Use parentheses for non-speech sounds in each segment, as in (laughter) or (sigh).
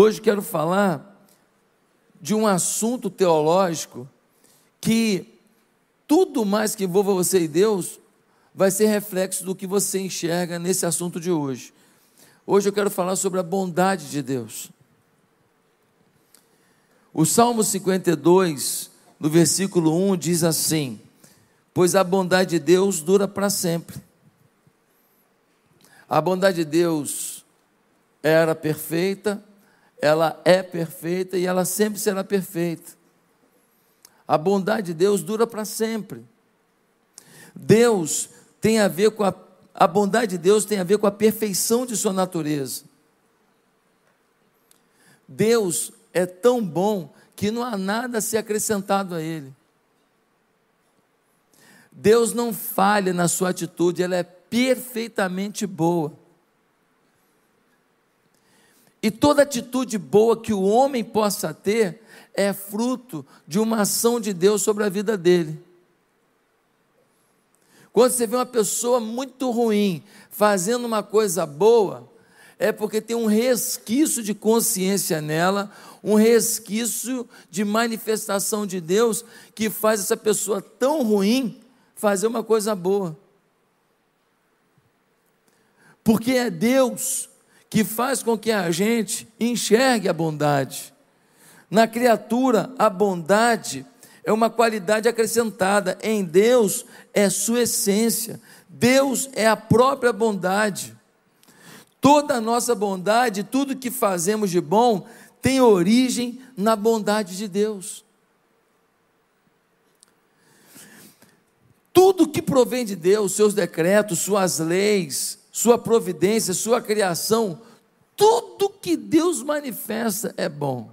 Hoje quero falar de um assunto teológico que tudo mais que envolva você e Deus vai ser reflexo do que você enxerga nesse assunto de hoje. Hoje eu quero falar sobre a bondade de Deus. O Salmo 52, no versículo 1, diz assim: Pois a bondade de Deus dura para sempre. A bondade de Deus era perfeita, ela é perfeita e ela sempre será perfeita. A bondade de Deus dura para sempre. Deus tem a ver com a, a bondade de Deus tem a ver com a perfeição de sua natureza. Deus é tão bom que não há nada a ser acrescentado a Ele. Deus não falha na sua atitude, ela é perfeitamente boa. E toda atitude boa que o homem possa ter é fruto de uma ação de Deus sobre a vida dele. Quando você vê uma pessoa muito ruim fazendo uma coisa boa, é porque tem um resquício de consciência nela, um resquício de manifestação de Deus que faz essa pessoa tão ruim fazer uma coisa boa. Porque é Deus que faz com que a gente enxergue a bondade. Na criatura, a bondade é uma qualidade acrescentada. Em Deus é sua essência. Deus é a própria bondade. Toda a nossa bondade, tudo que fazemos de bom, tem origem na bondade de Deus. Tudo que provém de Deus, seus decretos, suas leis, sua providência, sua criação, tudo que Deus manifesta é bom.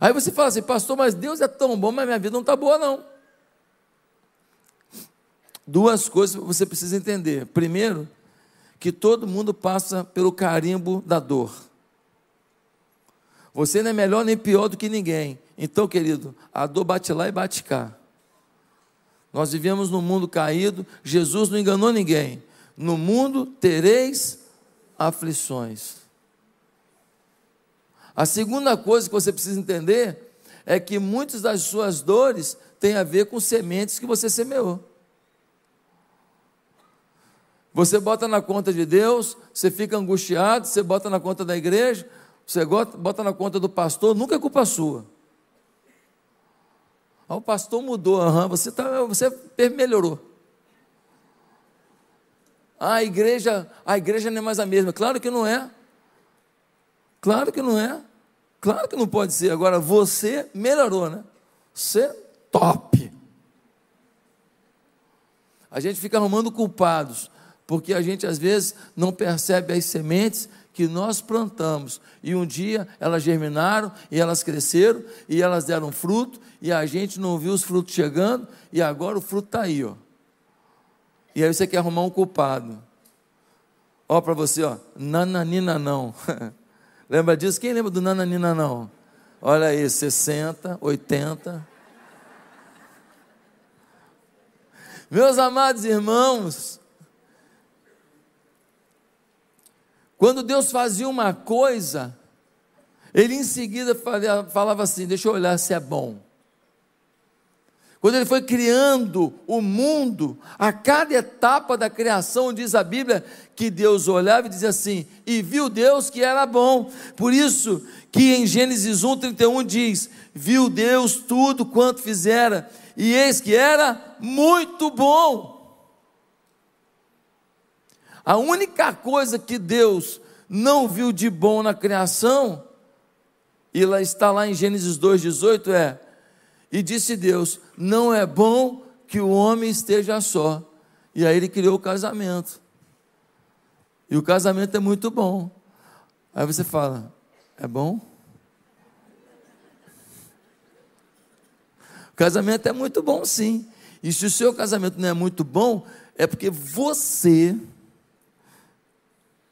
Aí você fala assim, pastor, mas Deus é tão bom, mas minha vida não está boa, não. Duas coisas você precisa entender. Primeiro, que todo mundo passa pelo carimbo da dor. Você não é melhor nem pior do que ninguém. Então, querido, a dor bate lá e bate cá. Nós vivemos num mundo caído, Jesus não enganou ninguém no mundo tereis aflições. A segunda coisa que você precisa entender é que muitas das suas dores têm a ver com sementes que você semeou. Você bota na conta de Deus, você fica angustiado, você bota na conta da igreja, você bota na conta do pastor, nunca é culpa sua. Ah, o pastor mudou, você, tá, você melhorou. Ah, a igreja, a igreja não é mais a mesma. Claro que não é. Claro que não é. Claro que não pode ser. Agora você melhorou, né? Você top. A gente fica arrumando culpados, porque a gente às vezes não percebe as sementes que nós plantamos. E um dia elas germinaram, e elas cresceram, e elas deram fruto, e a gente não viu os frutos chegando, e agora o fruto está aí, ó. E aí você quer arrumar um culpado. Ó para você, ó, nananina não. (laughs) lembra disso? Quem lembra do nananina não? Olha aí, 60, 80. Meus amados irmãos, quando Deus fazia uma coisa, Ele em seguida falava assim: Deixa eu olhar se é bom. Quando ele foi criando o mundo, a cada etapa da criação, diz a Bíblia, que Deus olhava e dizia assim: e viu Deus que era bom. Por isso que em Gênesis 1,31 diz: viu Deus tudo quanto fizera, e eis que era muito bom. A única coisa que Deus não viu de bom na criação, e está lá em Gênesis 2,18, é e disse Deus: Não é bom que o homem esteja só. E aí ele criou o casamento. E o casamento é muito bom. Aí você fala: É bom? O casamento é muito bom, sim. E se o seu casamento não é muito bom, é porque você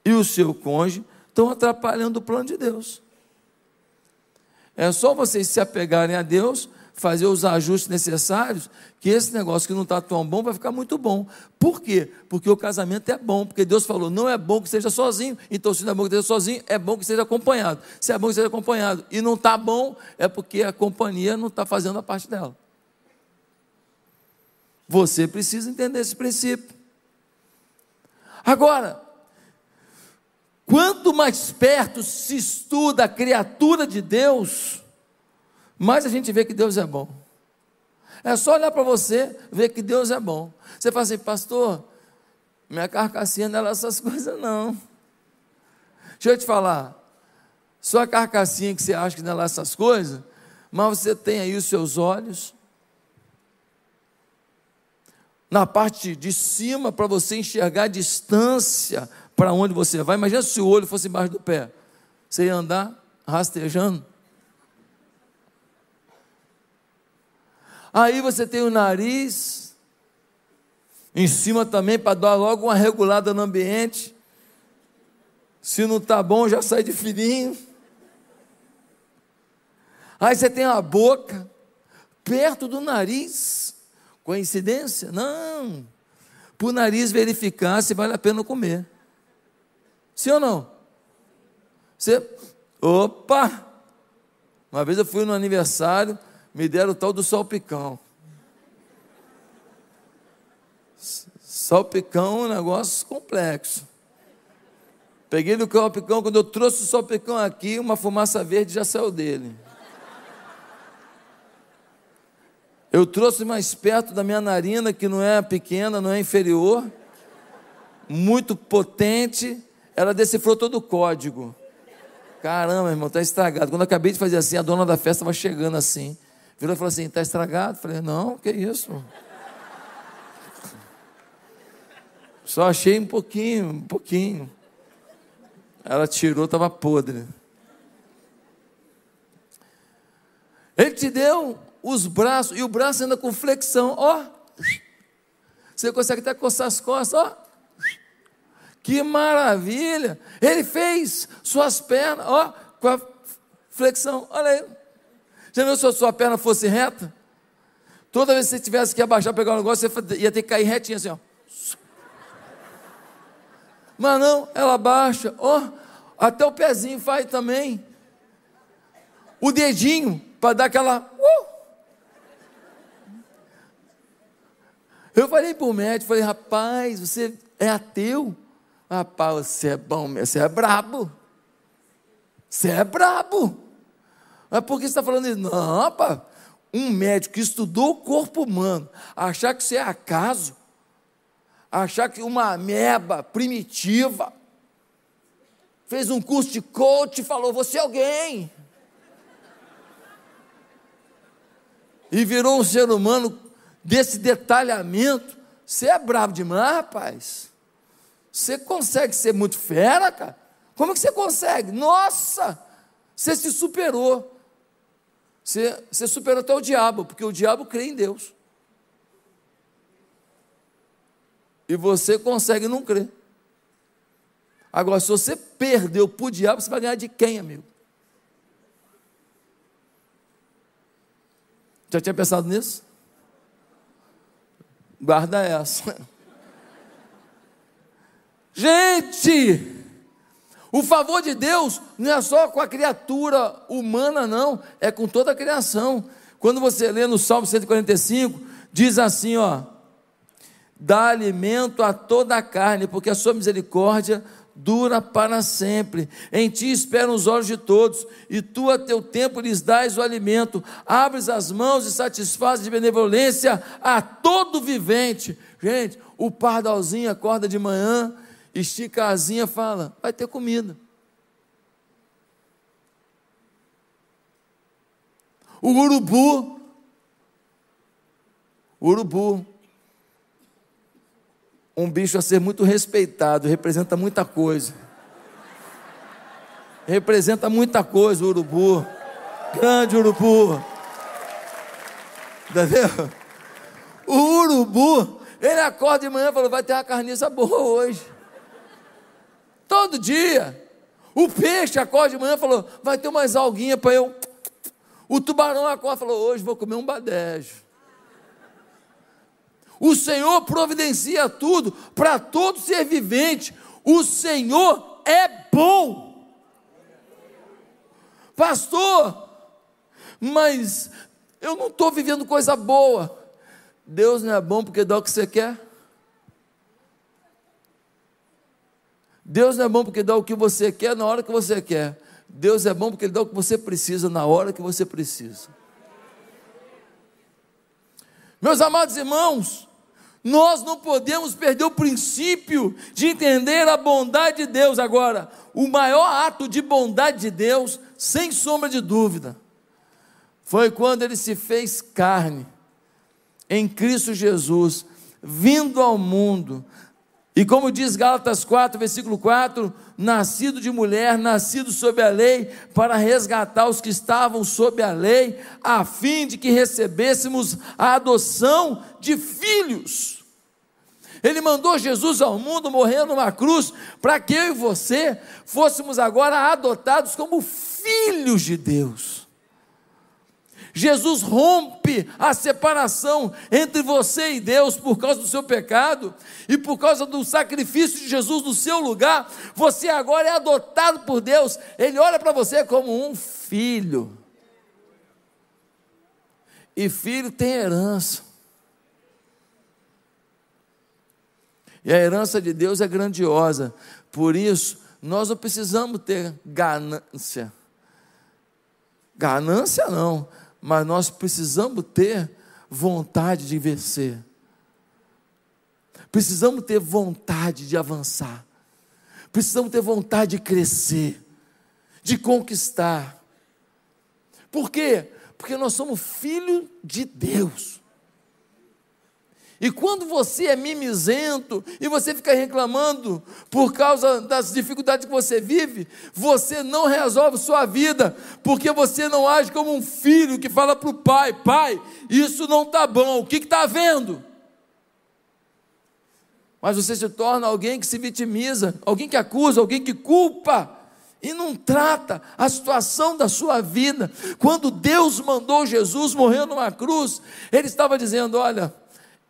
e o seu cônjuge estão atrapalhando o plano de Deus. É só vocês se apegarem a Deus fazer os ajustes necessários, que esse negócio que não está tão bom vai ficar muito bom. Por quê? Porque o casamento é bom, porque Deus falou, não é bom que seja sozinho, então se não é bom que seja sozinho, é bom que seja acompanhado. Se é bom que seja acompanhado e não está bom, é porque a companhia não está fazendo a parte dela. Você precisa entender esse princípio. Agora, quanto mais perto se estuda a criatura de Deus, mais a gente vê que Deus é bom. É só olhar para você, ver que Deus é bom. Você fala assim, pastor, minha carcassinha não é essas (laughs) coisas, não. Deixa eu te falar, sua carcassinha que você acha que não é essas coisas, mas você tem aí os seus olhos, na parte de cima para você enxergar a distância para onde você vai. Imagina se o olho fosse embaixo do pé. Você ia andar rastejando. Aí você tem o nariz, em cima também, para dar logo uma regulada no ambiente. Se não está bom, já sai de fininho. Aí você tem a boca, perto do nariz. Coincidência? Não. Para o nariz verificar se vale a pena comer. Sim ou não? Você. Opa! Uma vez eu fui no aniversário, me deram o tal do salpicão. Salpicão é um negócio complexo. Peguei no salpicão, quando eu trouxe o salpicão aqui, uma fumaça verde já saiu dele. Eu trouxe mais perto da minha narina, que não é pequena, não é inferior, muito potente, ela decifrou todo o código. Caramba, irmão, está estragado. Quando eu acabei de fazer assim, a dona da festa estava chegando assim. Virou e falou assim: está estragado? Falei: não, que isso. Só achei um pouquinho, um pouquinho. Ela tirou, estava podre. Ele te deu os braços, e o braço anda com flexão, ó. Você consegue até coçar as costas, ó. Que maravilha! Ele fez suas pernas, ó, com a flexão, olha aí. Já viu se a sua perna fosse reta? Toda vez que você tivesse que abaixar, pegar um negócio, você ia ter que cair retinho assim, ó. Mas não, ela baixa, ó, até o pezinho faz também. O dedinho, para dar aquela. Uh, Eu falei para o médico, falei, rapaz, você é ateu? Rapaz, você é bom, você é brabo. Você é brabo. Mas por que você está falando isso? Não, rapaz, um médico que estudou o corpo humano, achar que isso é acaso, achar que uma ameba primitiva, fez um curso de coach e falou, você é alguém. E virou um ser humano desse detalhamento. Você é bravo demais, rapaz. Você consegue ser muito fera, cara? Como é que você consegue? Nossa! Você se superou. Você, você superou até o diabo, porque o diabo crê em Deus. E você consegue não crer. Agora, se você perdeu para o diabo, você vai ganhar de quem, amigo? Já tinha pensado nisso? Guarda essa. (laughs) Gente, o favor de Deus não é só com a criatura humana, não, é com toda a criação. Quando você lê no Salmo 145, diz assim: ó, dá alimento a toda a carne, porque a sua misericórdia dura para sempre. Em ti esperam os olhos de todos, e tu a teu tempo lhes dás o alimento. Abres as mãos e satisfazes de benevolência a todo vivente. Gente, o pardalzinho acorda de manhã, estica a asinha fala: vai ter comida. O urubu, o urubu, um bicho a ser muito respeitado, representa muita coisa. Representa muita coisa o urubu. Grande urubu. Entendeu? O urubu, ele acorda de manhã e fala: vai ter uma carniça boa hoje. Todo dia. O peixe acorda de manhã e falou: vai ter umas alguinhas para eu. O tubarão acorda e falou: Hoje vou comer um badejo. O Senhor providencia tudo para todo ser vivente. O Senhor é bom. Pastor, mas eu não estou vivendo coisa boa. Deus não é bom porque dá o que você quer. Deus não é bom porque dá o que você quer na hora que você quer. Deus é bom porque Ele dá o que você precisa na hora que você precisa. Meus amados irmãos, nós não podemos perder o princípio de entender a bondade de Deus. Agora, o maior ato de bondade de Deus, sem sombra de dúvida, foi quando ele se fez carne em Cristo Jesus, vindo ao mundo. E como diz Gálatas 4, versículo 4, nascido de mulher, nascido sob a lei, para resgatar os que estavam sob a lei, a fim de que recebêssemos a adoção de filhos. Ele mandou Jesus ao mundo morrer numa cruz, para que eu e você fôssemos agora adotados como filhos de Deus. Jesus rompe a separação entre você e Deus por causa do seu pecado e por causa do sacrifício de Jesus no seu lugar. Você agora é adotado por Deus. Ele olha para você como um filho. E filho tem herança. E a herança de Deus é grandiosa. Por isso, nós não precisamos ter ganância. Ganância não mas nós precisamos ter vontade de vencer. Precisamos ter vontade de avançar. Precisamos ter vontade de crescer, de conquistar. Por quê? Porque nós somos filhos de Deus. E quando você é mimizento e você fica reclamando por causa das dificuldades que você vive, você não resolve sua vida, porque você não age como um filho que fala para o pai: pai, isso não está bom, o que está vendo? Mas você se torna alguém que se vitimiza, alguém que acusa, alguém que culpa e não trata a situação da sua vida. Quando Deus mandou Jesus morrer numa cruz, Ele estava dizendo: Olha,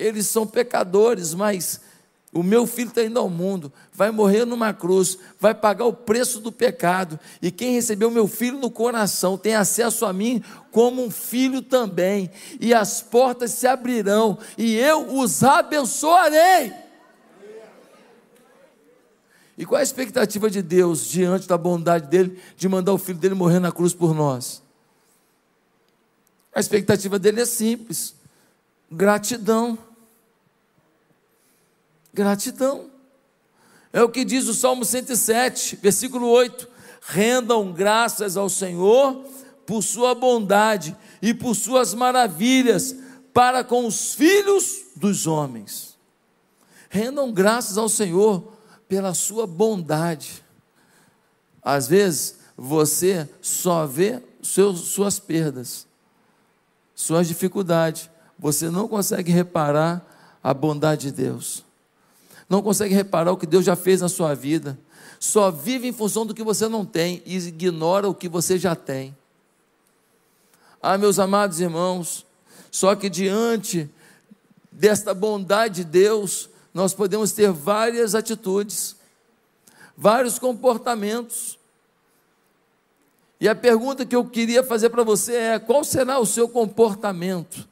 eles são pecadores, mas o meu filho está indo ao mundo, vai morrer numa cruz, vai pagar o preço do pecado, e quem recebeu meu filho no coração tem acesso a mim como um filho também, e as portas se abrirão, e eu os abençoarei. E qual é a expectativa de Deus diante da bondade dele de mandar o filho dele morrer na cruz por nós? A expectativa dele é simples: gratidão. Gratidão. É o que diz o Salmo 107, versículo 8: Rendam graças ao Senhor por sua bondade e por suas maravilhas para com os filhos dos homens. Rendam graças ao Senhor pela sua bondade. Às vezes, você só vê seus, suas perdas, suas dificuldades, você não consegue reparar a bondade de Deus não consegue reparar o que Deus já fez na sua vida, só vive em função do que você não tem e ignora o que você já tem. Ah, meus amados irmãos, só que diante desta bondade de Deus, nós podemos ter várias atitudes, vários comportamentos. E a pergunta que eu queria fazer para você é: qual será o seu comportamento?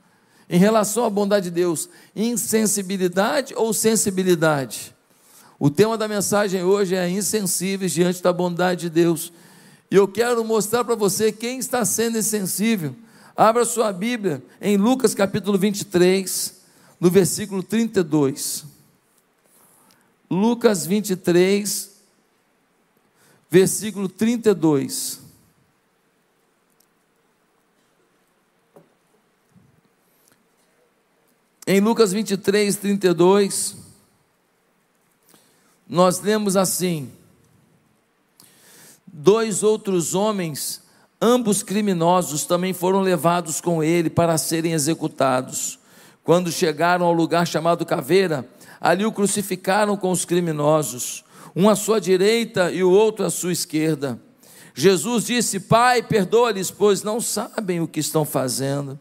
Em relação à bondade de Deus, insensibilidade ou sensibilidade? O tema da mensagem hoje é insensíveis diante da bondade de Deus. E eu quero mostrar para você quem está sendo insensível. Abra sua Bíblia em Lucas capítulo 23, no versículo 32. Lucas 23, versículo 32. Em Lucas 23, 32, nós lemos assim: Dois outros homens, ambos criminosos, também foram levados com ele para serem executados. Quando chegaram ao lugar chamado Caveira, ali o crucificaram com os criminosos, um à sua direita e o outro à sua esquerda. Jesus disse: Pai, perdoa-lhes, pois não sabem o que estão fazendo.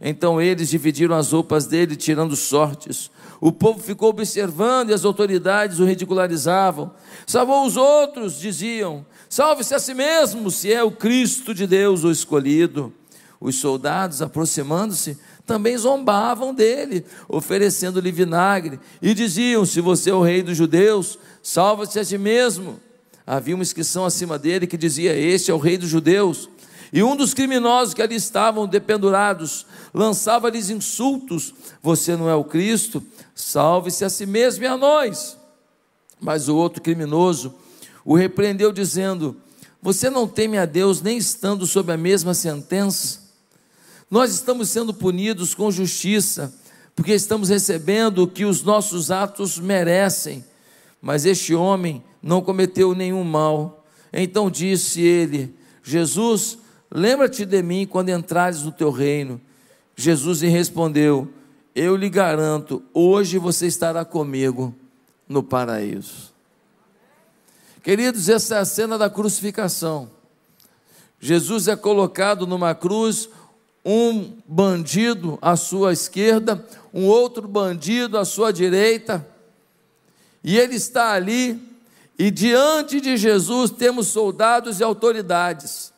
Então eles dividiram as roupas dele, tirando sortes. O povo ficou observando e as autoridades o ridicularizavam. Salvou os outros, diziam: Salve-se a si mesmo, se é o Cristo de Deus o escolhido. Os soldados, aproximando-se, também zombavam dele, oferecendo-lhe vinagre, e diziam: Se você é o rei dos judeus, salva-se a si mesmo. Havia uma inscrição acima dele que dizia: Este é o rei dos judeus. E um dos criminosos que ali estavam dependurados lançava-lhes insultos: Você não é o Cristo? Salve-se a si mesmo e a nós. Mas o outro criminoso o repreendeu, dizendo: Você não teme a Deus, nem estando sob a mesma sentença? Nós estamos sendo punidos com justiça, porque estamos recebendo o que os nossos atos merecem. Mas este homem não cometeu nenhum mal. Então disse ele: Jesus, lembra-te de mim quando entrares no teu reino. Jesus lhe respondeu: Eu lhe garanto, hoje você estará comigo no paraíso. Queridos, essa é a cena da crucificação. Jesus é colocado numa cruz um bandido à sua esquerda, um outro bandido à sua direita, e ele está ali, e diante de Jesus temos soldados e autoridades,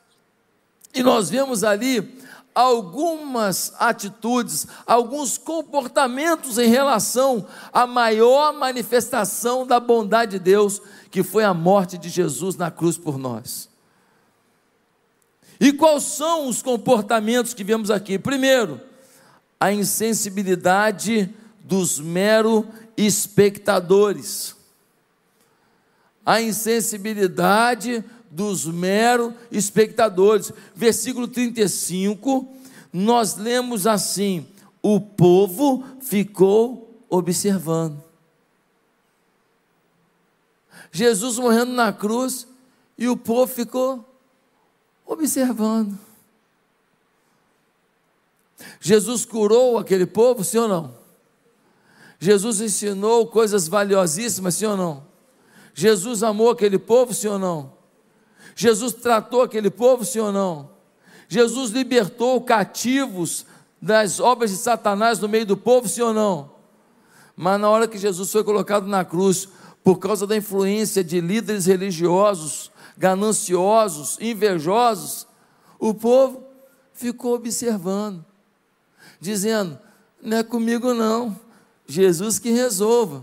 e nós vemos ali algumas atitudes, alguns comportamentos em relação à maior manifestação da bondade de Deus, que foi a morte de Jesus na cruz por nós. E quais são os comportamentos que vemos aqui? Primeiro, a insensibilidade dos mero espectadores. A insensibilidade dos mero espectadores. Versículo 35, nós lemos assim: o povo ficou observando. Jesus morrendo na cruz e o povo ficou observando. Jesus curou aquele povo, sim ou não? Jesus ensinou coisas valiosíssimas, sim ou não? Jesus amou aquele povo, sim ou não? Jesus tratou aquele povo, sim ou não? Jesus libertou cativos das obras de Satanás no meio do povo, sim ou não? Mas na hora que Jesus foi colocado na cruz, por causa da influência de líderes religiosos, gananciosos, invejosos, o povo ficou observando, dizendo: não é comigo não, Jesus que resolva.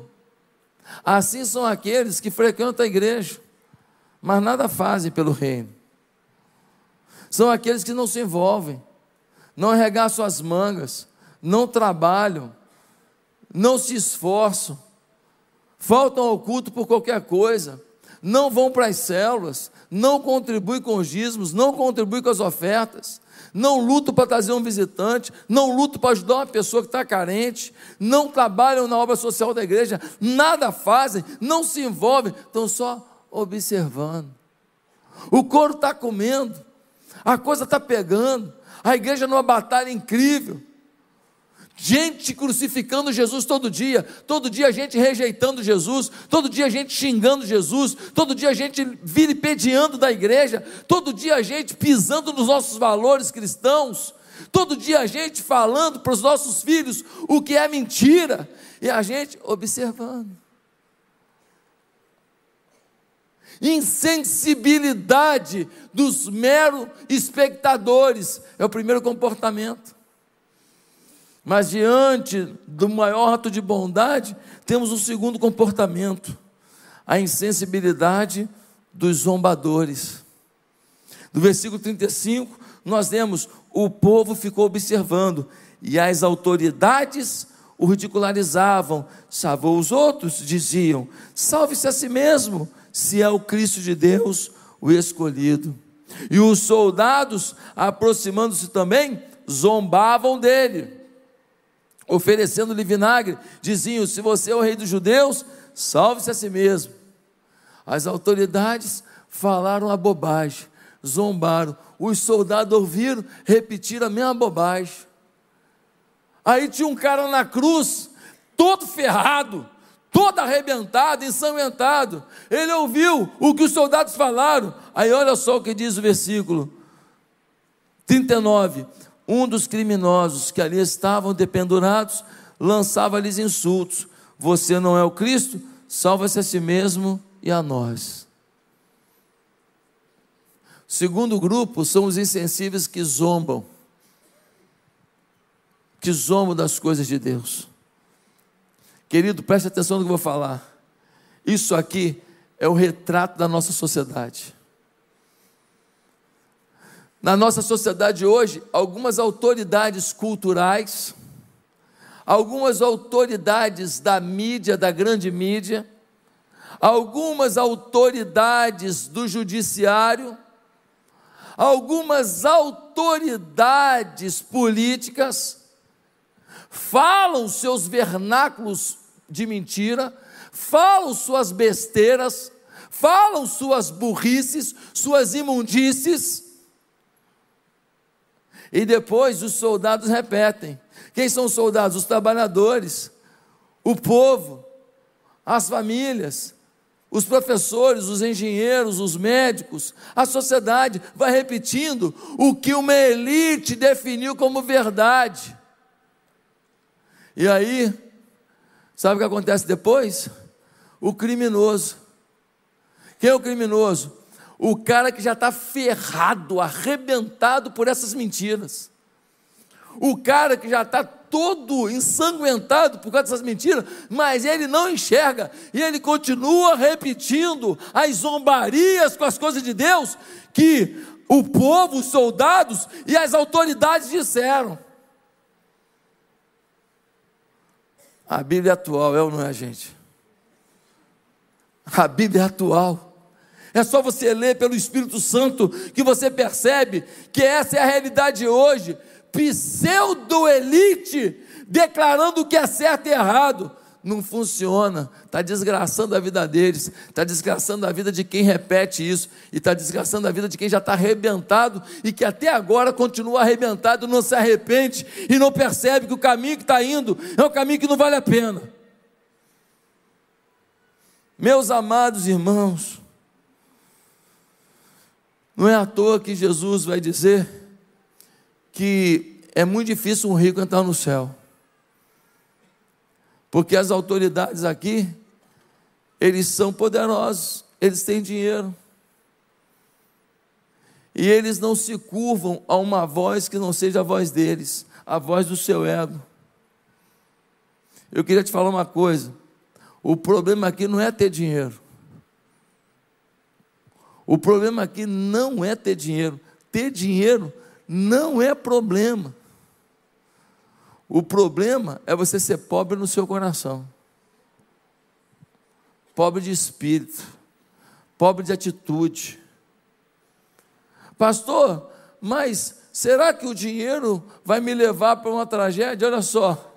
Assim são aqueles que frequentam a igreja, mas nada fazem pelo reino. São aqueles que não se envolvem, não arregaçam as mangas, não trabalham, não se esforçam, faltam ao culto por qualquer coisa, não vão para as células, não contribuem com os dízimos, não contribuem com as ofertas, não lutam para trazer um visitante, não lutam para ajudar uma pessoa que está carente, não trabalham na obra social da igreja, nada fazem, não se envolvem, estão só observando. O couro está comendo, a coisa está pegando, a igreja numa batalha incrível. Gente crucificando Jesus todo dia, todo dia gente rejeitando Jesus, todo dia gente xingando Jesus, todo dia gente vilipediando da igreja, todo dia gente pisando nos nossos valores cristãos, todo dia gente falando para os nossos filhos o que é mentira, e a gente observando. Insensibilidade dos meros espectadores é o primeiro comportamento. Mas diante do maior ato de bondade, temos um segundo comportamento: a insensibilidade dos zombadores. No versículo 35, nós vemos: o povo ficou observando, e as autoridades o ridicularizavam, salvou os outros, diziam: salve-se a si mesmo, se é o Cristo de Deus, o escolhido. E os soldados, aproximando-se também, zombavam dele oferecendo-lhe vinagre, diziam: Se você é o rei dos judeus, salve-se a si mesmo. As autoridades falaram a bobagem, zombaram. Os soldados ouviram, repetiram a mesma bobagem. Aí tinha um cara na cruz, todo ferrado, todo arrebentado, ensanguentado. Ele ouviu o que os soldados falaram. Aí olha só o que diz o versículo 39. Um dos criminosos que ali estavam dependurados lançava-lhes insultos: Você não é o Cristo? Salva-se a si mesmo e a nós. Segundo grupo são os insensíveis que zombam, que zombam das coisas de Deus. Querido, preste atenção no que eu vou falar. Isso aqui é o retrato da nossa sociedade. Na nossa sociedade hoje, algumas autoridades culturais, algumas autoridades da mídia, da grande mídia, algumas autoridades do judiciário, algumas autoridades políticas, falam seus vernáculos de mentira, falam suas besteiras, falam suas burrices, suas imundícies, e depois os soldados repetem. Quem são os soldados? Os trabalhadores, o povo, as famílias, os professores, os engenheiros, os médicos, a sociedade vai repetindo o que uma elite definiu como verdade. E aí, sabe o que acontece depois? O criminoso. Quem é o criminoso? O cara que já está ferrado, arrebentado por essas mentiras. O cara que já está todo ensanguentado por causa dessas mentiras, mas ele não enxerga e ele continua repetindo as zombarias com as coisas de Deus que o povo, os soldados e as autoridades disseram. A Bíblia é atual, é ou não é, gente? A Bíblia é atual. É só você ler pelo Espírito Santo que você percebe que essa é a realidade hoje. Pseudo-elite declarando o que é certo e errado. Não funciona, está desgraçando a vida deles, está desgraçando a vida de quem repete isso, e está desgraçando a vida de quem já está arrebentado e que até agora continua arrebentado, não se arrepende e não percebe que o caminho que está indo é um caminho que não vale a pena. Meus amados irmãos, não é à toa que Jesus vai dizer que é muito difícil um rico entrar no céu. Porque as autoridades aqui, eles são poderosos, eles têm dinheiro. E eles não se curvam a uma voz que não seja a voz deles, a voz do seu ego. Eu queria te falar uma coisa: o problema aqui não é ter dinheiro. O problema aqui não é ter dinheiro. Ter dinheiro não é problema. O problema é você ser pobre no seu coração, pobre de espírito, pobre de atitude. Pastor, mas será que o dinheiro vai me levar para uma tragédia? Olha só.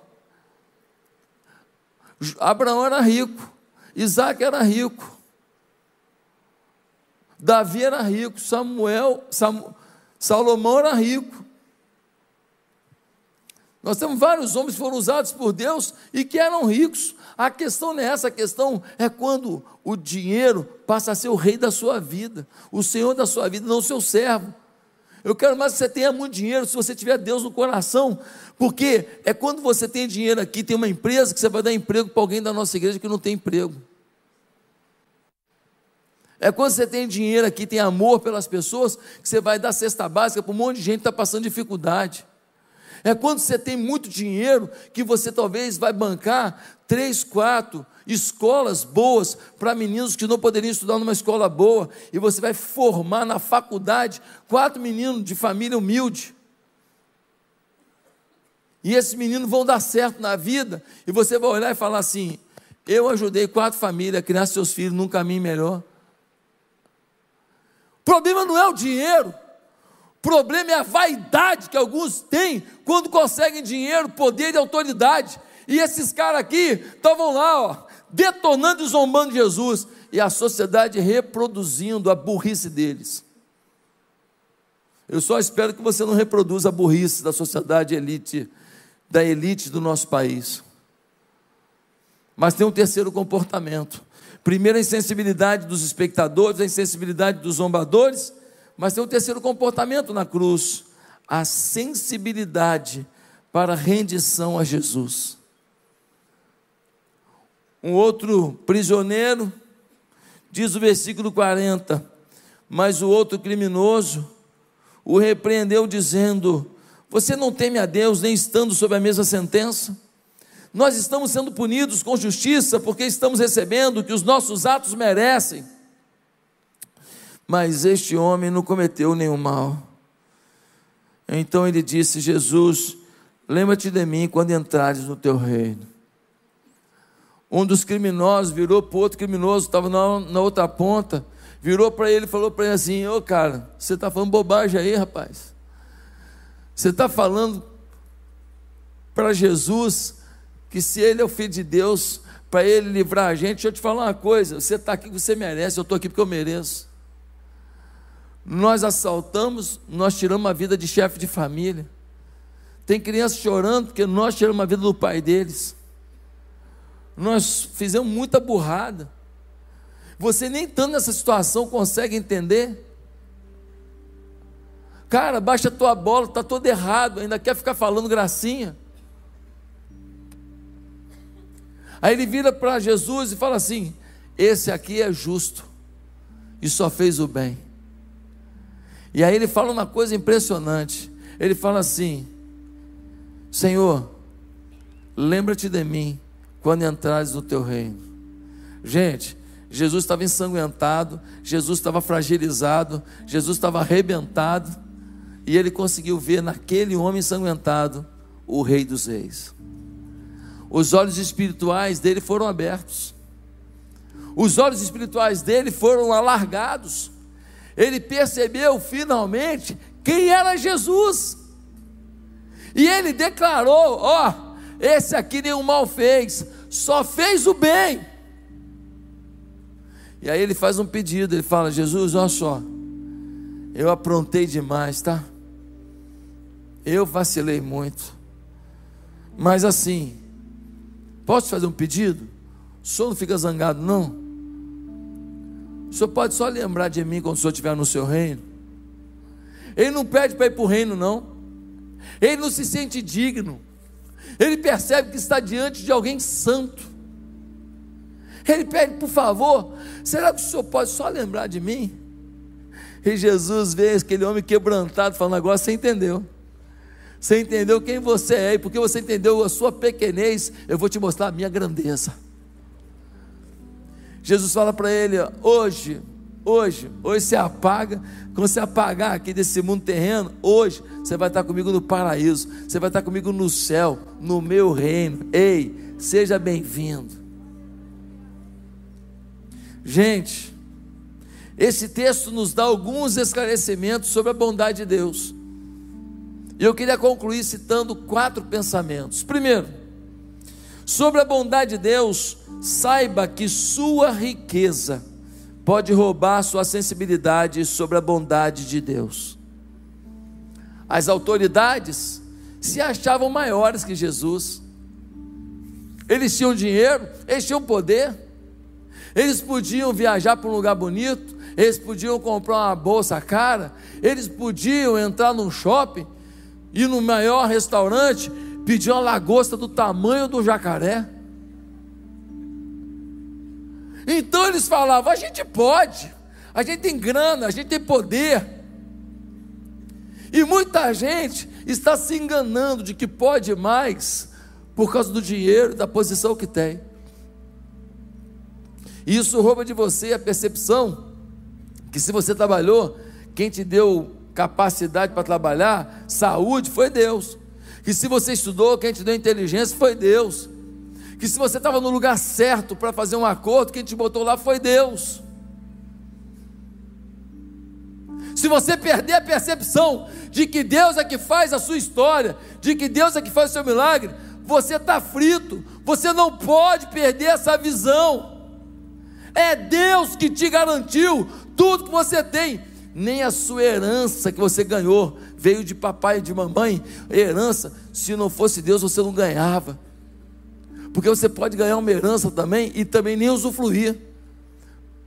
Abraão era rico, Isaac era rico, Davi era rico, Samuel, Sam, Salomão era rico. Nós temos vários homens que foram usados por Deus e que eram ricos. A questão não é essa, a questão é quando o dinheiro passa a ser o rei da sua vida, o senhor da sua vida, não o seu servo. Eu quero mais que você tenha muito dinheiro se você tiver Deus no coração, porque é quando você tem dinheiro aqui, tem uma empresa que você vai dar emprego para alguém da nossa igreja que não tem emprego. É quando você tem dinheiro aqui, tem amor pelas pessoas, que você vai dar cesta básica para um monte de gente que está passando dificuldade. É quando você tem muito dinheiro que você talvez vai bancar três, quatro escolas boas para meninos que não poderiam estudar numa escola boa, e você vai formar na faculdade quatro meninos de família humilde. E esses meninos vão dar certo na vida, e você vai olhar e falar assim: eu ajudei quatro famílias a criar seus filhos num caminho melhor. O problema não é o dinheiro, problema é a vaidade que alguns têm quando conseguem dinheiro, poder e autoridade. E esses caras aqui estavam lá, ó, detonando e zombando Jesus. E a sociedade reproduzindo a burrice deles. Eu só espero que você não reproduza a burrice da sociedade elite, da elite do nosso país. mas tem um terceiro comportamento. Primeiro, a insensibilidade dos espectadores, a insensibilidade dos zombadores, mas tem um terceiro comportamento na cruz: a sensibilidade para a rendição a Jesus. Um outro prisioneiro, diz o versículo 40, mas o outro criminoso o repreendeu, dizendo: Você não teme a Deus, nem estando sob a mesma sentença? Nós estamos sendo punidos com justiça porque estamos recebendo o que os nossos atos merecem. Mas este homem não cometeu nenhum mal. Então ele disse: Jesus, lembra-te de mim quando entrares no teu reino. Um dos criminosos virou para o outro criminoso, estava na, na outra ponta, virou para ele e falou para ele assim: Ô cara, você está falando bobagem aí, rapaz. Você está falando para Jesus que se ele é o filho de Deus, para ele livrar a gente, deixa eu te falar uma coisa: você está aqui porque você merece, eu estou aqui porque eu mereço. Nós assaltamos, nós tiramos a vida de chefe de família. Tem crianças chorando porque nós tiramos a vida do pai deles. Nós fizemos muita burrada. Você nem estando nessa situação consegue entender. Cara, baixa a tua bola, está todo errado, ainda quer ficar falando gracinha. Aí ele vira para Jesus e fala assim: Esse aqui é justo e só fez o bem. E aí ele fala uma coisa impressionante. Ele fala assim: Senhor, lembra-te de mim quando entrares no teu reino. Gente, Jesus estava ensanguentado, Jesus estava fragilizado, Jesus estava arrebentado, e ele conseguiu ver naquele homem ensanguentado o Rei dos Reis. Os olhos espirituais dele foram abertos, os olhos espirituais dele foram alargados, ele percebeu finalmente quem era Jesus, e ele declarou: Ó, oh, esse aqui nenhum mal fez, só fez o bem. E aí ele faz um pedido, ele fala: Jesus, olha só, eu aprontei demais, tá? Eu vacilei muito. Mas assim, posso fazer um pedido? O senhor não fica zangado, não? O senhor pode só lembrar de mim quando o senhor estiver no seu reino? Ele não pede para ir para o reino, não. Ele não se sente digno ele percebe que está diante de alguém santo. Ele pede, por favor, será que o senhor pode só lembrar de mim? E Jesus vê aquele homem quebrantado, falando: agora você entendeu. Você entendeu quem você é, e porque você entendeu a sua pequenez, eu vou te mostrar a minha grandeza. Jesus fala para ele: hoje Hoje, hoje você apaga, quando você apagar aqui desse mundo terreno, hoje você vai estar comigo no paraíso, você vai estar comigo no céu, no meu reino. Ei, seja bem-vindo. Gente, esse texto nos dá alguns esclarecimentos sobre a bondade de Deus. E eu queria concluir citando quatro pensamentos. Primeiro, sobre a bondade de Deus, saiba que sua riqueza pode roubar sua sensibilidade sobre a bondade de Deus. As autoridades se achavam maiores que Jesus. Eles tinham dinheiro, eles tinham poder, eles podiam viajar para um lugar bonito, eles podiam comprar uma bolsa cara, eles podiam entrar num shopping, ir no maior restaurante, pedir uma lagosta do tamanho do jacaré. Então eles falavam: a gente pode, a gente tem grana, a gente tem poder. E muita gente está se enganando de que pode mais por causa do dinheiro, da posição que tem. E isso rouba de você a percepção que se você trabalhou, quem te deu capacidade para trabalhar, saúde, foi Deus. Que se você estudou, quem te deu inteligência foi Deus que se você estava no lugar certo para fazer um acordo, quem te botou lá foi Deus. Se você perder a percepção de que Deus é que faz a sua história, de que Deus é que faz o seu milagre, você está frito, você não pode perder essa visão. É Deus que te garantiu tudo que você tem, nem a sua herança que você ganhou veio de papai e de mamãe, herança, se não fosse Deus você não ganhava Porque você pode ganhar uma herança também e também nem usufruir.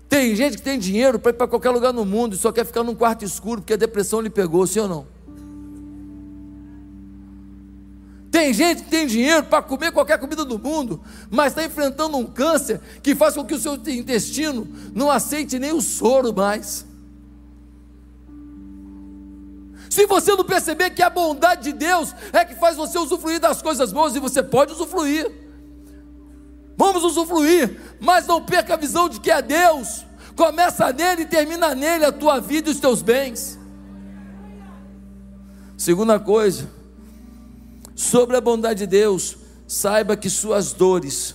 Tem gente que tem dinheiro para ir para qualquer lugar no mundo e só quer ficar num quarto escuro porque a depressão lhe pegou, sim ou não? Tem gente que tem dinheiro para comer qualquer comida do mundo, mas está enfrentando um câncer que faz com que o seu intestino não aceite nem o soro mais. Se você não perceber que a bondade de Deus é que faz você usufruir das coisas boas, e você pode usufruir, vamos usufruir, mas não perca a visão de que é Deus, começa nele e termina nele a tua vida e os teus bens. Segunda coisa, sobre a bondade de Deus, saiba que suas dores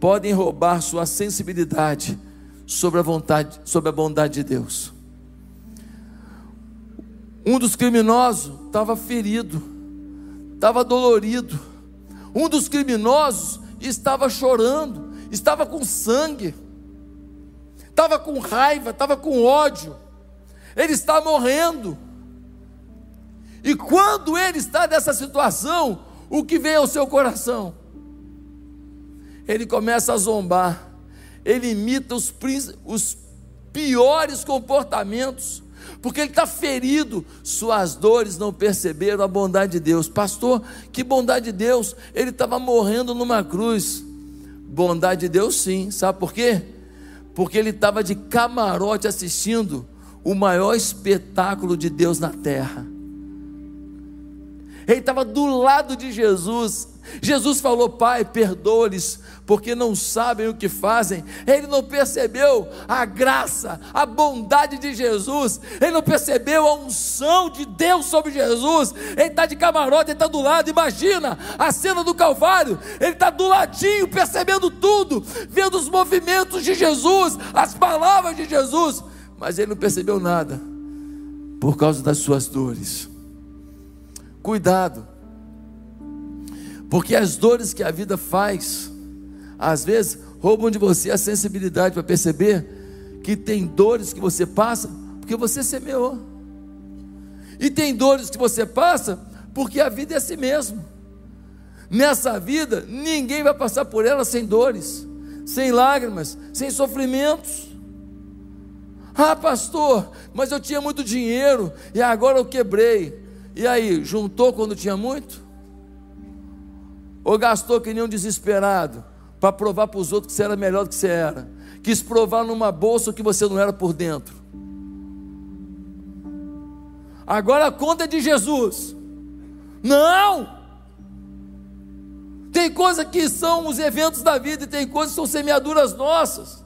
podem roubar sua sensibilidade sobre a vontade, sobre a bondade de Deus. Um dos criminosos estava ferido, estava dolorido. Um dos criminosos estava chorando, estava com sangue, estava com raiva, estava com ódio. Ele está morrendo. E quando ele está nessa situação, o que vem ao seu coração? Ele começa a zombar, ele imita os, os piores comportamentos, porque ele está ferido, suas dores não perceberam a bondade de Deus. Pastor, que bondade de Deus, ele estava morrendo numa cruz. Bondade de Deus, sim, sabe por quê? Porque ele estava de camarote assistindo o maior espetáculo de Deus na terra. Ele estava do lado de Jesus. Jesus falou: Pai, perdoa-lhes, porque não sabem o que fazem. Ele não percebeu a graça, a bondade de Jesus, ele não percebeu a unção de Deus sobre Jesus. Ele está de camarote, ele está do lado. Imagina a cena do Calvário, ele está do ladinho, percebendo tudo, vendo os movimentos de Jesus, as palavras de Jesus, mas ele não percebeu nada por causa das suas dores. Cuidado, porque as dores que a vida faz, às vezes roubam de você a sensibilidade para perceber que tem dores que você passa porque você semeou, e tem dores que você passa porque a vida é assim mesmo. Nessa vida, ninguém vai passar por ela sem dores, sem lágrimas, sem sofrimentos. Ah, pastor, mas eu tinha muito dinheiro e agora eu quebrei. E aí, juntou quando tinha muito? Ou gastou que nem um desesperado para provar para os outros que você era melhor do que você era? Quis provar numa bolsa que você não era por dentro. Agora a conta é de Jesus. Não! Tem coisas que são os eventos da vida e tem coisas que são semeaduras nossas.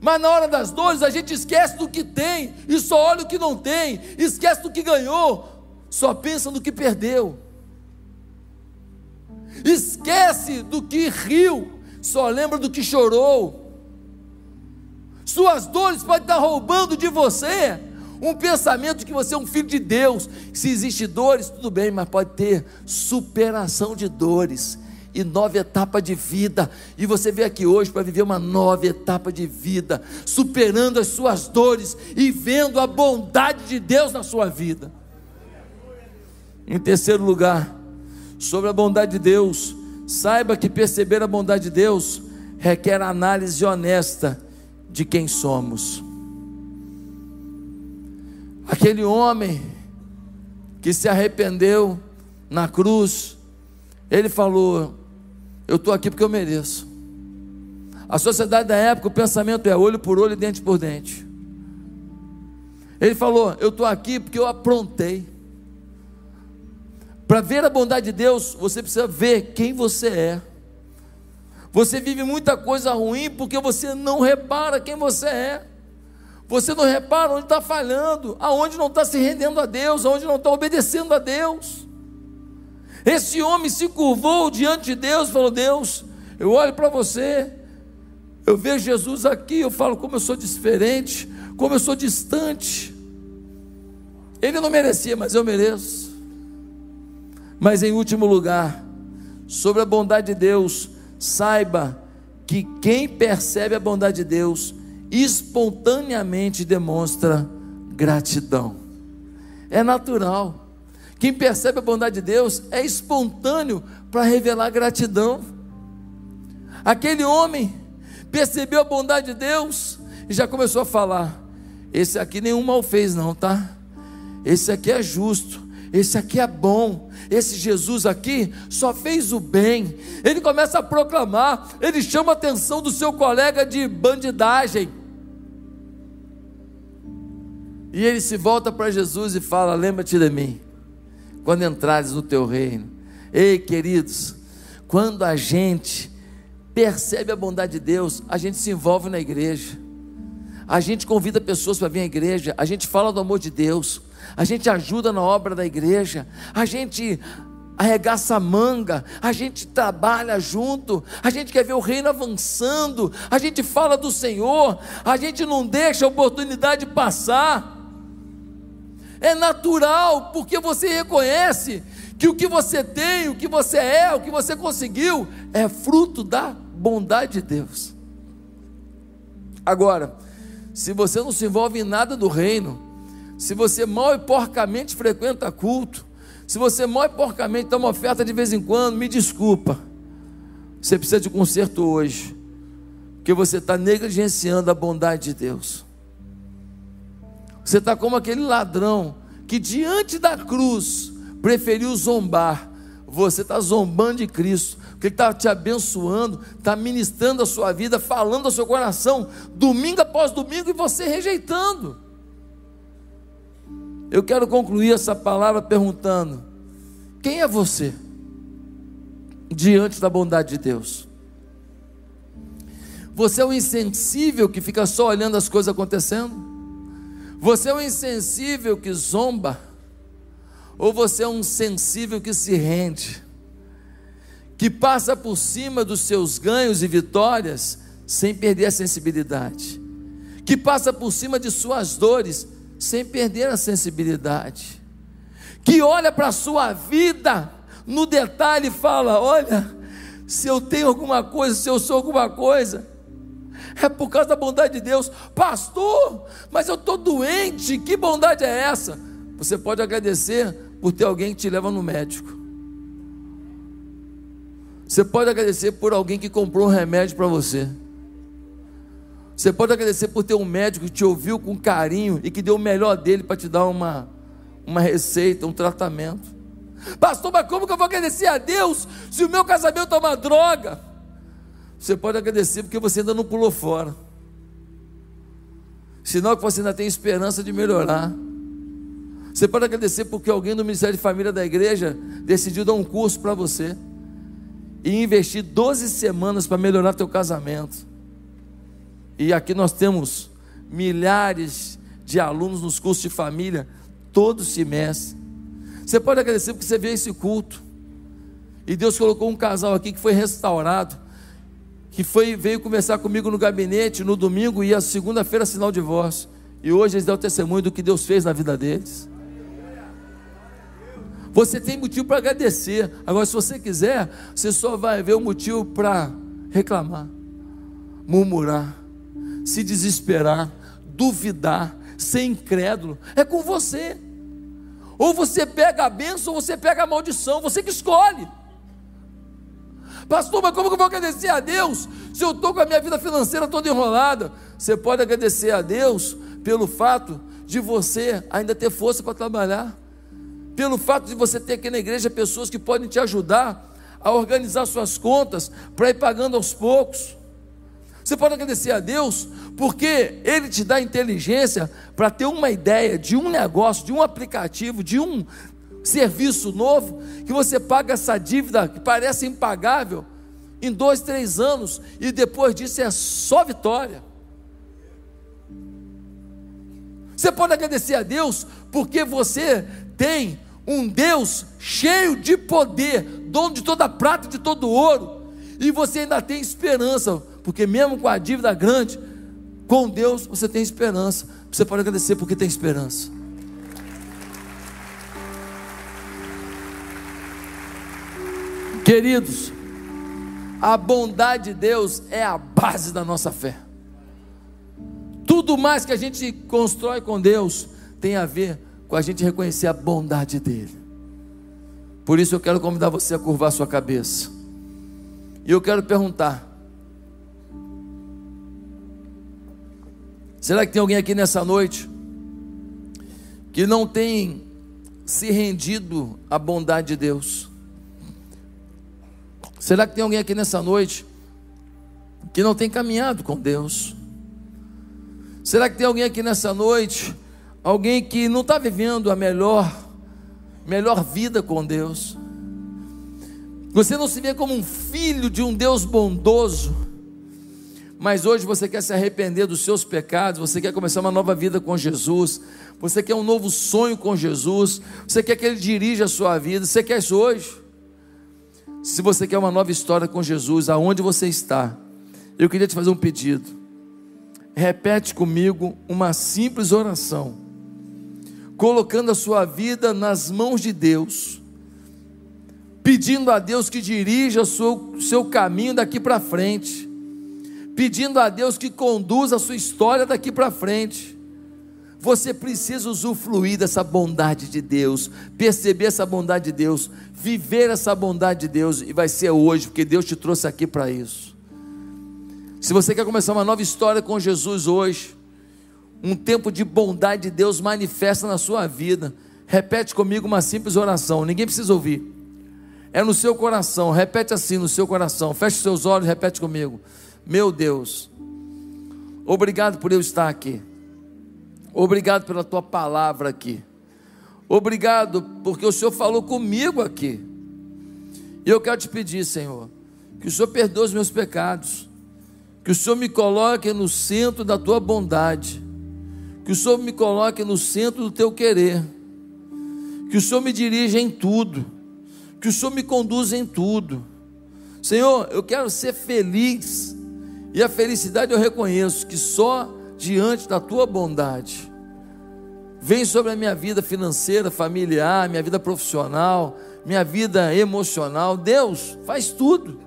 Mas na hora das dores a gente esquece do que tem e só olha o que não tem, esquece do que ganhou, só pensa no que perdeu, esquece do que riu, só lembra do que chorou. Suas dores podem estar roubando de você um pensamento de que você é um filho de Deus. Se existe dores, tudo bem, mas pode ter superação de dores e nova etapa de vida. E você veio aqui hoje para viver uma nova etapa de vida, superando as suas dores e vendo a bondade de Deus na sua vida. Em terceiro lugar, sobre a bondade de Deus, saiba que perceber a bondade de Deus requer análise honesta de quem somos. Aquele homem que se arrependeu na cruz, ele falou: Eu estou aqui porque eu mereço. A sociedade da época, o pensamento é olho por olho, dente por dente. Ele falou: Eu estou aqui porque eu aprontei. Para ver a bondade de Deus, você precisa ver quem você é. Você vive muita coisa ruim porque você não repara quem você é. Você não repara onde está falhando, aonde não está se rendendo a Deus, aonde não está obedecendo a Deus. Esse homem se curvou diante de Deus, falou: Deus, eu olho para você, eu vejo Jesus aqui, eu falo como eu sou diferente, como eu sou distante. Ele não merecia, mas eu mereço. Mas em último lugar, sobre a bondade de Deus, saiba que quem percebe a bondade de Deus espontaneamente demonstra gratidão. É natural. Quem percebe a bondade de Deus é espontâneo para revelar gratidão. Aquele homem percebeu a bondade de Deus e já começou a falar: Esse aqui nenhum mal fez, não, tá? Esse aqui é justo, esse aqui é bom, esse Jesus aqui só fez o bem. Ele começa a proclamar, ele chama a atenção do seu colega de bandidagem. E ele se volta para Jesus e fala: Lembra-te de mim, quando entrares no teu reino. Ei, queridos, quando a gente percebe a bondade de Deus, a gente se envolve na igreja, a gente convida pessoas para vir à igreja, a gente fala do amor de Deus, a gente ajuda na obra da igreja, a gente arregaça a manga, a gente trabalha junto, a gente quer ver o reino avançando, a gente fala do Senhor, a gente não deixa a oportunidade passar. É natural, porque você reconhece que o que você tem, o que você é, o que você conseguiu, é fruto da bondade de Deus. Agora, se você não se envolve em nada do reino, se você mal e porcamente frequenta culto, se você mal e porcamente toma oferta de vez em quando, me desculpa. Você precisa de conserto hoje, porque você está negligenciando a bondade de Deus. Você está como aquele ladrão que diante da cruz preferiu zombar. Você está zombando de Cristo, porque Ele está te abençoando, está ministrando a sua vida, falando ao seu coração, domingo após domingo, e você rejeitando. Eu quero concluir essa palavra perguntando: quem é você diante da bondade de Deus? Você é o insensível que fica só olhando as coisas acontecendo? Você é o insensível que zomba? Ou você é um sensível que se rende? Que passa por cima dos seus ganhos e vitórias sem perder a sensibilidade? Que passa por cima de suas dores sem perder a sensibilidade, que olha para a sua vida no detalhe e fala: olha, se eu tenho alguma coisa, se eu sou alguma coisa, é por causa da bondade de Deus, pastor, mas eu estou doente, que bondade é essa? Você pode agradecer por ter alguém que te leva no médico. Você pode agradecer por alguém que comprou um remédio para você. Você pode agradecer por ter um médico que te ouviu com carinho e que deu o melhor dele para te dar uma, uma receita, um tratamento. Pastor, mas como que eu vou agradecer a Deus se o meu casamento é uma droga? Você pode agradecer porque você ainda não pulou fora. Sinal que você ainda tem esperança de melhorar. Você pode agradecer porque alguém do Ministério de Família da igreja decidiu dar um curso para você e investir 12 semanas para melhorar teu casamento. E aqui nós temos milhares de alunos nos cursos de família, todo semestre. Você pode agradecer porque você veio esse culto. E Deus colocou um casal aqui que foi restaurado, que foi, veio conversar comigo no gabinete no domingo e a segunda-feira assinar o divórcio. E hoje eles dão testemunho do que Deus fez na vida deles. Você tem motivo para agradecer. Agora, se você quiser, você só vai ver o motivo para reclamar, murmurar se desesperar, duvidar, ser incrédulo, é com você. Ou você pega a bênção ou você pega a maldição, você que escolhe. Pastor, mas como que eu vou agradecer a Deus se eu estou com a minha vida financeira toda enrolada? Você pode agradecer a Deus pelo fato de você ainda ter força para trabalhar, pelo fato de você ter aqui na igreja pessoas que podem te ajudar a organizar suas contas para ir pagando aos poucos. Você pode agradecer a Deus porque Ele te dá inteligência para ter uma ideia de um negócio, de um aplicativo, de um serviço novo, que você paga essa dívida que parece impagável em dois, três anos, e depois disso é só vitória. Você pode agradecer a Deus porque você tem um Deus cheio de poder, dono de toda prata e de todo ouro, e você ainda tem esperança porque mesmo com a dívida grande, com Deus você tem esperança. Você pode agradecer porque tem esperança. Queridos, a bondade de Deus é a base da nossa fé. Tudo mais que a gente constrói com Deus tem a ver com a gente reconhecer a bondade dEle. Por isso eu quero convidar você a curvar sua cabeça. E eu quero perguntar: Será que tem alguém aqui nessa noite que não tem se rendido à bondade de Deus? Será que tem alguém aqui nessa noite que não tem caminhado com Deus? Será que tem alguém aqui nessa noite, alguém que não está vivendo a melhor, melhor vida com Deus? Você não se vê como um filho de um Deus bondoso, mas hoje você quer se arrepender dos seus pecados, você quer começar uma nova vida com Jesus, você quer um novo sonho com Jesus, você quer que Ele dirija a sua vida, você quer isso hoje? Se você quer uma nova história com Jesus, aonde você está, eu queria te fazer um pedido. Repete comigo uma simples oração, colocando a sua vida nas mãos de Deus, pedindo a Deus que dirija o seu, seu caminho daqui para frente, pedindo a Deus que conduza a sua história daqui para frente. Você precisa usufruir dessa bondade de Deus, perceber essa bondade de Deus, viver essa bondade de Deus, e vai ser hoje, porque Deus te trouxe aqui para isso. Se você quer começar uma nova história com Jesus hoje, um tempo de bondade de Deus manifesta na sua vida, repete comigo uma simples oração, ninguém precisa ouvir, é no seu coração, repete assim no seu coração, feche seus olhos, repete comigo: Meu Deus, obrigado por eu estar aqui. Obrigado pela tua palavra aqui. Obrigado porque o Senhor falou comigo aqui. E eu quero te pedir, Senhor, que o Senhor perdoe os meus pecados, que o Senhor me coloque no centro da tua bondade, que o Senhor me coloque no centro do teu querer, que o Senhor me dirija em tudo, que o Senhor me conduza em tudo. Senhor, eu quero ser feliz, e a felicidade eu reconheço que só diante da tua bondade. Vem sobre a minha vida financeira, familiar, minha vida profissional, minha vida emocional. Deus, faz tudo.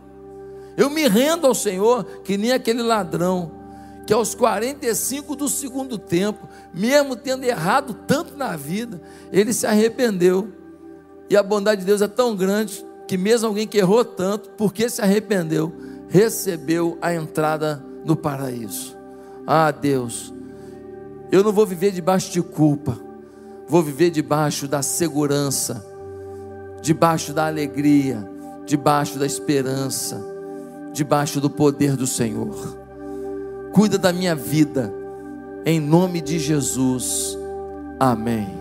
Eu me rendo ao Senhor, que nem aquele ladrão, que aos 45 do segundo tempo, mesmo tendo errado tanto na vida, ele se arrependeu. E a bondade de Deus é tão grande que mesmo alguém que errou tanto, porque se arrependeu, recebeu a entrada no paraíso. Ah, Deus, eu não vou viver debaixo de culpa, vou viver debaixo da segurança, debaixo da alegria, debaixo da esperança, debaixo do poder do Senhor. Cuida da minha vida, em nome de Jesus. Amém.